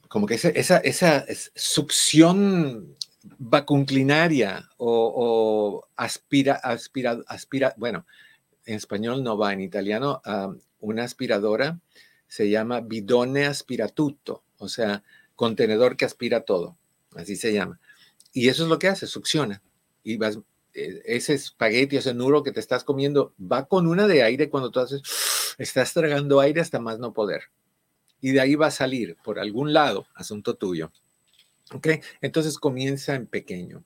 Como que esa, esa, esa succión vacunclinaria o, aspira, aspira, aspira, bueno, en español no va, en italiano, una aspiradora se llama bidone aspiratutto, o sea, contenedor que aspira todo, así se llama. Y eso es lo que hace, succiona. Y vas ese espagueti, ese nuro que te estás comiendo, va con una de aire cuando tú haces, estás tragando aire hasta más no poder. Y de ahí va a salir por algún lado, asunto tuyo. ¿Ok? Entonces comienza en pequeño.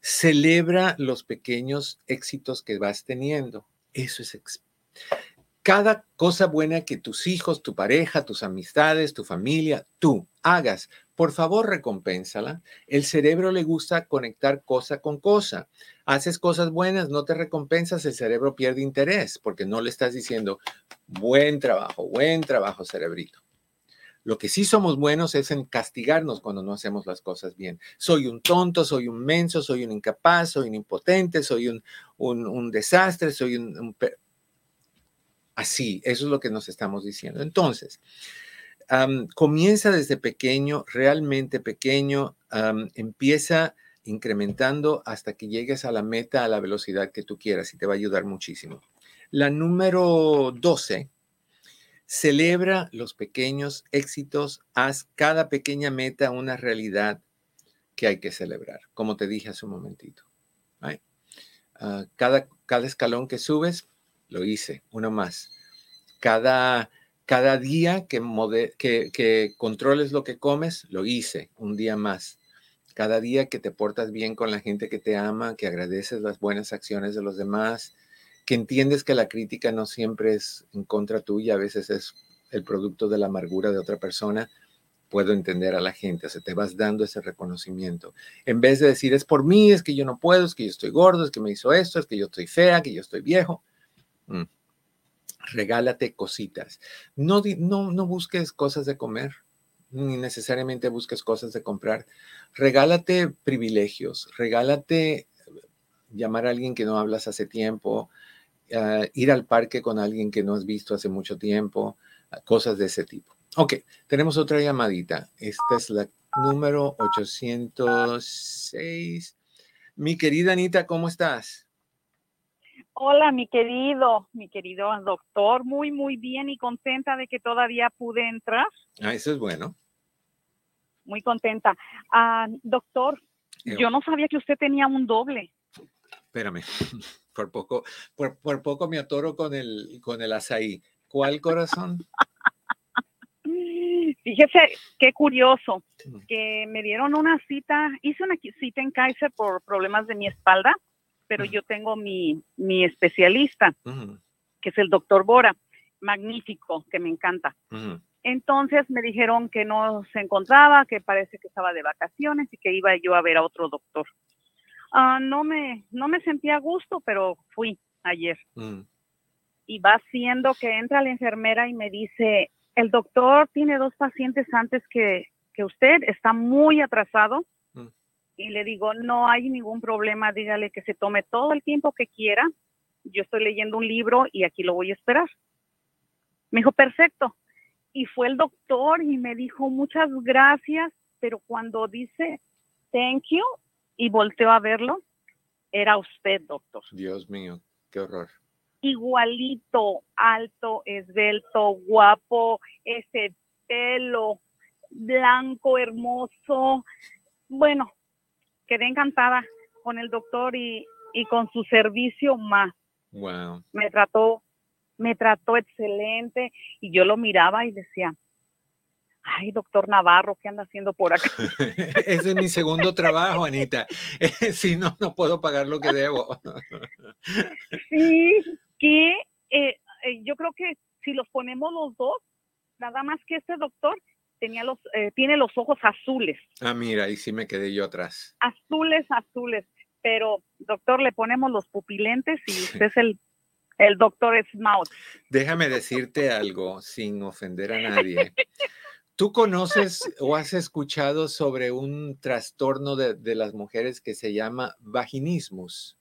Celebra los pequeños éxitos que vas teniendo. Eso es cada cosa buena que tus hijos, tu pareja, tus amistades, tu familia, tú hagas, por favor recompénsala. El cerebro le gusta conectar cosa con cosa. Haces cosas buenas, no te recompensas, el cerebro pierde interés porque no le estás diciendo buen trabajo, buen trabajo cerebrito. Lo que sí somos buenos es en castigarnos cuando no hacemos las cosas bien. Soy un tonto, soy un menso, soy un incapaz, soy un impotente, soy un, un, desastre, soy un, Así, eso es lo que nos estamos diciendo. Entonces, comienza desde pequeño, realmente pequeño, empieza incrementando hasta que llegues a la meta a la velocidad que tú quieras y te va a ayudar muchísimo. La número 12, celebra los pequeños éxitos, haz cada pequeña meta una realidad que hay que celebrar, como te dije hace un momentito. Ah, cada, cada escalón que subes, lo hice, uno más. Cada, cada día que, que, que controles lo que comes, lo hice, un día más. Cada día que te portas bien con la gente que te ama, que agradeces las buenas acciones de los demás, que entiendes que la crítica no siempre es en contra tuya, a veces es el producto de la amargura de otra persona, puedo entender a la gente, o sea, te vas dando ese reconocimiento. En vez de decir, es por mí, es que yo no puedo, es que yo estoy gordo, es que me hizo esto, es que yo estoy fea, que yo estoy viejo. Mm. Regálate cositas. No, no, no busques cosas de comer, ni necesariamente busques cosas de comprar. Regálate privilegios, regálate llamar a alguien que no hablas hace tiempo, ah, ir al parque con alguien que no has visto hace mucho tiempo, ah, cosas de ese tipo. Ok, tenemos otra llamadita. Esta es la número 806. Mi querida Anita, ¿cómo estás? Hola, mi querido, mi querido doctor, muy, muy bien y contenta de que todavía pude entrar. Ah, eso es bueno. Muy contenta. Ah, doctor, yo no sabía que usted tenía un doble. Espérame, [LAUGHS] por poco, por, por poco me atoro con el, con el azaí. ¿Cuál corazón? Fíjese qué curioso, que me dieron una cita, hice una cita en Kaiser por problemas de mi espalda pero yo tengo mi, mi especialista, que es el doctor Bora, magnífico, que me encanta. Entonces me dijeron que no se encontraba, que parece que estaba de vacaciones y que iba yo a ver a otro doctor. Ah, no, me, no me sentía a gusto, pero fui ayer. Y va siendo que entra la enfermera y me dice, el doctor tiene dos pacientes antes que, que usted está muy atrasado. Y le digo, no hay ningún problema, dígale que se tome todo el tiempo que quiera. Yo estoy leyendo un libro y aquí lo voy a esperar. Me dijo, perfecto. Y fue el doctor y me dijo, muchas gracias, pero cuando dice thank you y volteó a verlo, era usted, doctor. Dios mío, qué horror. Igualito, alto, esbelto, guapo, ese pelo blanco, hermoso. Bueno, quedé encantada con el doctor y, y con su servicio más. Wow. Me trató, me trató excelente y yo lo miraba y decía, ay, doctor Navarro, ¿qué anda haciendo por acá? [LAUGHS] Ese es mi segundo trabajo, Anita. [LAUGHS] si no, no puedo pagar lo que debo. sí, que eh, eh, yo creo que si los ponemos los dos, nada más que este doctor tenía los, eh, tiene los ojos azules. Ah, mira, ahí sí me quedé yo atrás. Azules, azules. Pero, doctor, le ponemos los pupilentes y usted es el el doctor Smout. Déjame decirte algo sin ofender a nadie. ¿Tú conoces o has escuchado sobre un trastorno de, las mujeres que se llama vaginismus?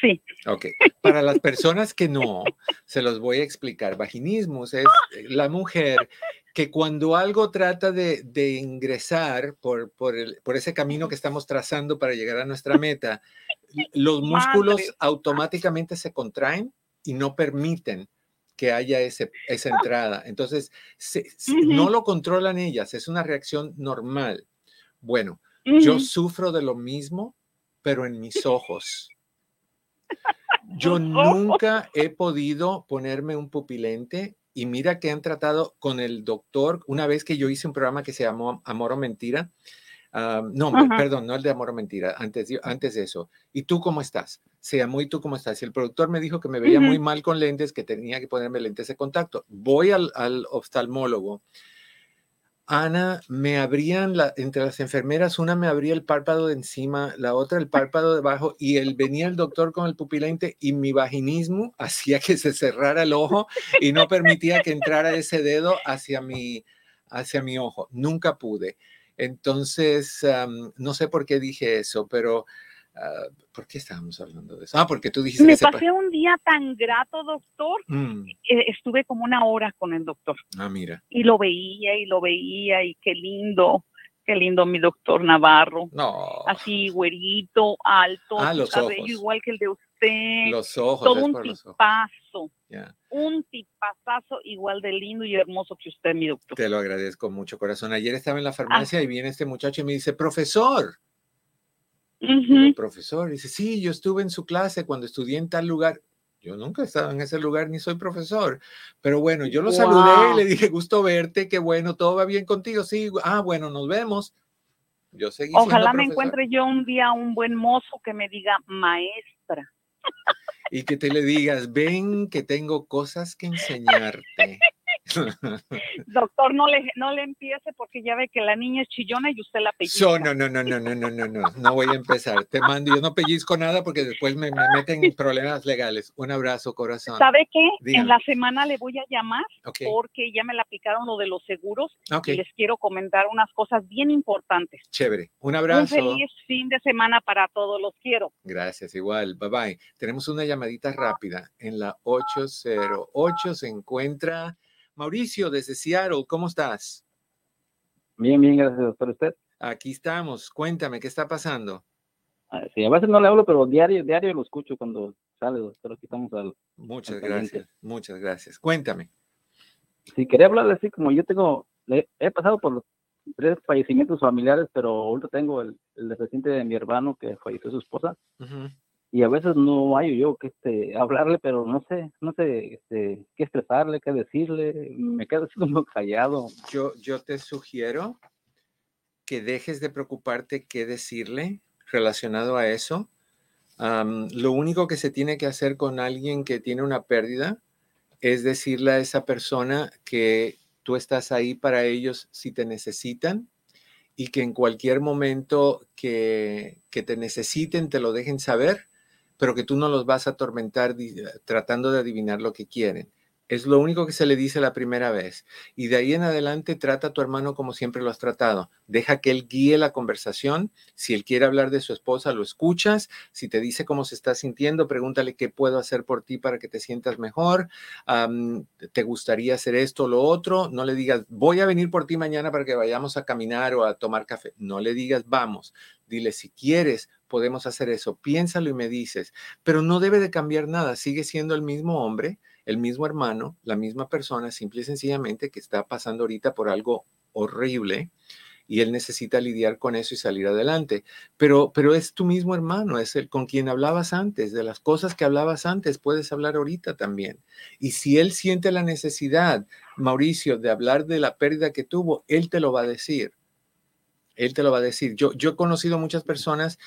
Sí. Ok. Para las personas que no, se los voy a explicar. Vaginismus es la mujer que cuando algo trata de, ingresar por, por, por, ese camino que estamos trazando para llegar a nuestra meta, los músculos automáticamente se contraen y no permiten que haya ese, esa entrada. Entonces, no lo controlan ellas, es una reacción normal. Bueno, yo sufro de lo mismo, pero en mis ojos. Yo [LAUGHS] nunca he podido ponerme un pupilente y mira que han tratado con el doctor, una vez que yo hice un programa que se llamó Amor o Mentira, Ah, no, perdón, no el de amor o mentira, antes, antes de eso. ¿Y tú cómo estás? Se llamó ¿y tú cómo estás? Y el productor me dijo que me veía muy mal con lentes, que tenía que ponerme lentes de contacto. Voy al, oftalmólogo. Ana, me abrían la, entre las enfermeras, una me abría el párpado de encima, la otra el párpado de abajo, y él venía el doctor con el pupilente y mi vaginismo [LAUGHS] hacía que se cerrara el ojo y no permitía que entrara ese dedo hacia mi, hacia mi ojo. Nunca pude. Entonces, no sé por qué dije eso, pero ah, ¿por qué estábamos hablando de eso? Ah, porque tú dijiste... Me pasé un día tan grato, doctor. Mm. Estuve como una hora con el doctor. Ah, mira. Y lo veía y lo veía y qué lindo. Qué lindo mi doctor Navarro. No. Así, güerito, alto, ah, los cabello igual que el de usted. Los ojos. Todo un tipazo. Un tipazazo igual de lindo y hermoso que usted, mi doctor. Te lo agradezco mucho, corazón. Ayer estaba en la farmacia y viene este muchacho y me dice, profesor. Profesor, dice, sí, yo estuve en su clase cuando estudié en tal lugar. Yo nunca he estado en ese lugar ni soy profesor. Pero bueno, yo lo saludé y le dije, gusto verte, qué bueno, todo va bien contigo. Sí, ah, bueno, nos vemos. Yo seguí. Ojalá me encuentre yo un día un buen mozo que me diga maestra. Y que te le digas, ven que tengo cosas que enseñarte. [LAUGHS] Doctor, no le, no le empiece porque ya ve que la niña es chillona y usted la pellizca. No, no, no, no, no, no, no, no, no voy a empezar. Te mando, yo no pellizco nada porque después me, meten en problemas legales. Un abrazo, corazón. ¿Sabe qué? En la semana le voy a llamar porque ya me la aplicaron lo de los seguros y les quiero comentar unas cosas bien importantes. Chévere. Un abrazo. Un feliz fin de semana para todos. Los quiero. Gracias, igual. Bye bye. Tenemos una llamadita rápida. En la 808 se encuentra Mauricio, desde Seattle, ¿cómo estás? Bien, bien, gracias, doctor. ¿Usted? Aquí estamos. Cuéntame, ¿qué está pasando? Ah, sí, a veces no le hablo, pero diario, diario lo escucho cuando sale, doctor. Aquí estamos al. Muchas gracias, muchas gracias. Cuéntame. Sí, quería hablarle así, como yo tengo, he pasado por tres fallecimientos familiares, pero ahorita tengo el, el reciente de mi hermano que falleció su esposa y a veces no hay yo que este, hablarle, pero no sé, no sé este, qué expresarle, qué decirle, me quedo así como callado. Yo, yo te sugiero que dejes de preocuparte qué decirle relacionado a eso. lo único que se tiene que hacer con alguien que tiene una pérdida es decirle a esa persona que tú estás ahí para ellos si te necesitan y que en cualquier momento que, que te necesiten te lo dejen saber pero que tú no los vas a atormentar tratando de adivinar lo que quieren. Es lo único que se le dice la primera vez. Y de ahí en adelante trata a tu hermano como siempre lo has tratado. Deja que él guíe la conversación. Si él quiere hablar de su esposa, lo escuchas. Si te dice cómo se está sintiendo, pregúntale qué puedo hacer por ti para que te sientas mejor. ¿Te gustaría hacer esto o lo otro? No le digas, voy a venir por ti mañana para que vayamos a caminar o a tomar café. No le digas, vamos. Dile, si quieres, podemos hacer eso. Piénsalo y me dices. Pero no debe de cambiar nada. Sigue siendo el mismo hombre el mismo hermano, la misma persona, simple y sencillamente que está pasando ahorita por algo horrible y él necesita lidiar con eso y salir adelante. Pero, pero es tu mismo hermano, es el con quien hablabas antes, de las cosas que hablabas antes, puedes hablar ahorita también. Y si él siente la necesidad, Mauricio, de hablar de la pérdida que tuvo, él te lo va a decir. Él te lo va a decir. Yo, yo he conocido muchas personas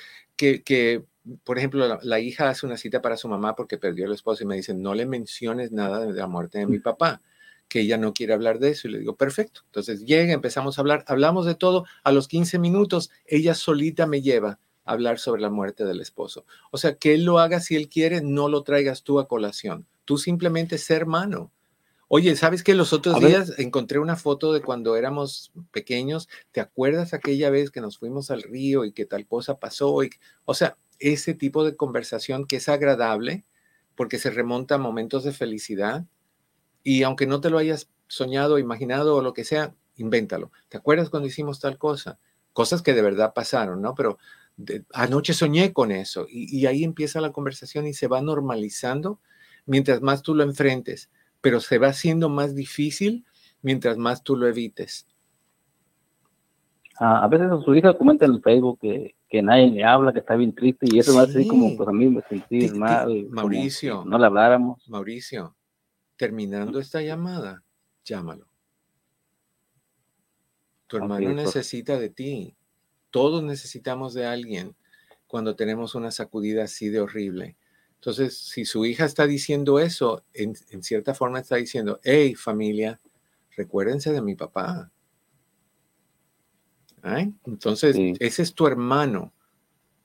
que, que por ejemplo, la, hija hace una cita para su mamá porque perdió el esposo y me dice, no le menciones nada de la muerte de mi papá, que ella no quiere hablar de eso. Y le digo, perfecto. Entonces llega, empezamos a hablar, hablamos de todo. A los 15 minutos, ella solita me lleva a hablar sobre la muerte del esposo. O sea, que él lo haga si él quiere, no lo traigas tú a colación. Tú simplemente ser hermano. Oye, ¿sabes que los otros días encontré una foto de cuando éramos pequeños? ¿Te acuerdas aquella vez que nos fuimos al río y que tal cosa pasó? Y, o sea, ese tipo de conversación que es agradable porque se remonta a momentos de felicidad y aunque no te lo hayas soñado, imaginado o lo que sea, invéntalo. ¿Te acuerdas cuando hicimos tal cosa? Cosas que de verdad pasaron, ¿no? Pero anoche soñé con eso y, y ahí empieza la conversación y se va normalizando mientras más tú lo enfrentes, pero se va haciendo más difícil mientras más tú lo evites. a veces su hija comenta en el Facebook que que nadie le habla, que está bien triste y eso me hace como, pues a mí me sentí mal. Mauricio. No le habláramos. Mauricio, terminando esta llamada, llámalo. Tu hermano necesita de ti. Todos necesitamos de alguien cuando tenemos una sacudida así de horrible. Entonces, si su hija está diciendo eso, en, en cierta forma está diciendo, hey familia, recuérdense de mi papá entonces, ese es tu hermano.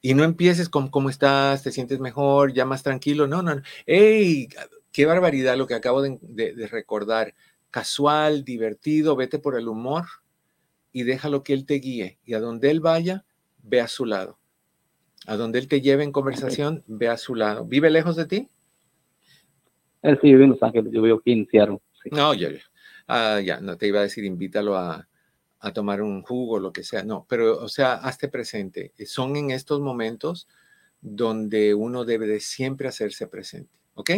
Y no empieces con cómo estás, te sientes mejor, ya más tranquilo. No, no, no. ¡Ey! Qué barbaridad lo que acabo de, recordar. Casual, divertido, vete por el humor y déjalo que él te guíe. Y a donde él vaya, ve a su lado. A donde él te lleve en conversación, ve a su lado. ¿Vive lejos de ti? Él sí vive en Los Ángeles, yo vivo aquí en Seattle. No, ya, ya. Ah, ya, no te iba a decir, invítalo a, a tomar un jugo, lo que sea. No, pero, o sea, hazte presente. Son en estos momentos donde uno debe de siempre hacerse presente. ¿Ok?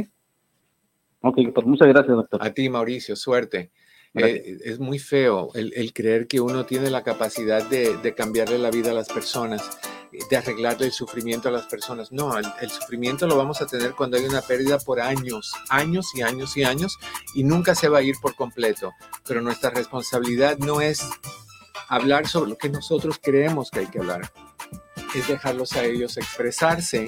Ok, pues muchas gracias, doctor. A ti, Mauricio, suerte. Eh, es muy feo el, creer que uno tiene la capacidad de, cambiarle la vida a las personas, de arreglarle el sufrimiento a las personas. No, el, el, sufrimiento lo vamos a tener cuando hay una pérdida por años, años y años y años, y nunca se va a ir por completo. Pero nuestra responsabilidad no es hablar sobre lo que nosotros creemos que hay que hablar, es dejarlos a ellos expresarse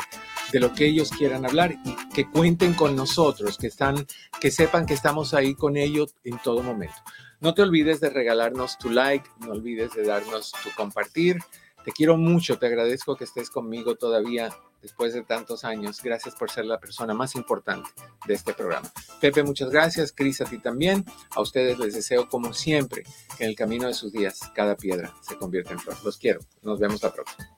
de lo que ellos quieran hablar y que cuenten con nosotros, que están, que sepan que estamos ahí con ellos en todo momento. No te olvides de regalarnos tu like, no olvides de darnos tu compartir. Te quiero mucho, te agradezco que estés conmigo todavía después de tantos años. Gracias por ser la persona más importante de este programa. Pepe, muchas gracias. Cris, a ti también. A ustedes les deseo, como siempre, que en el camino de sus días cada piedra se convierta en flor. Los quiero. Nos vemos la próxima.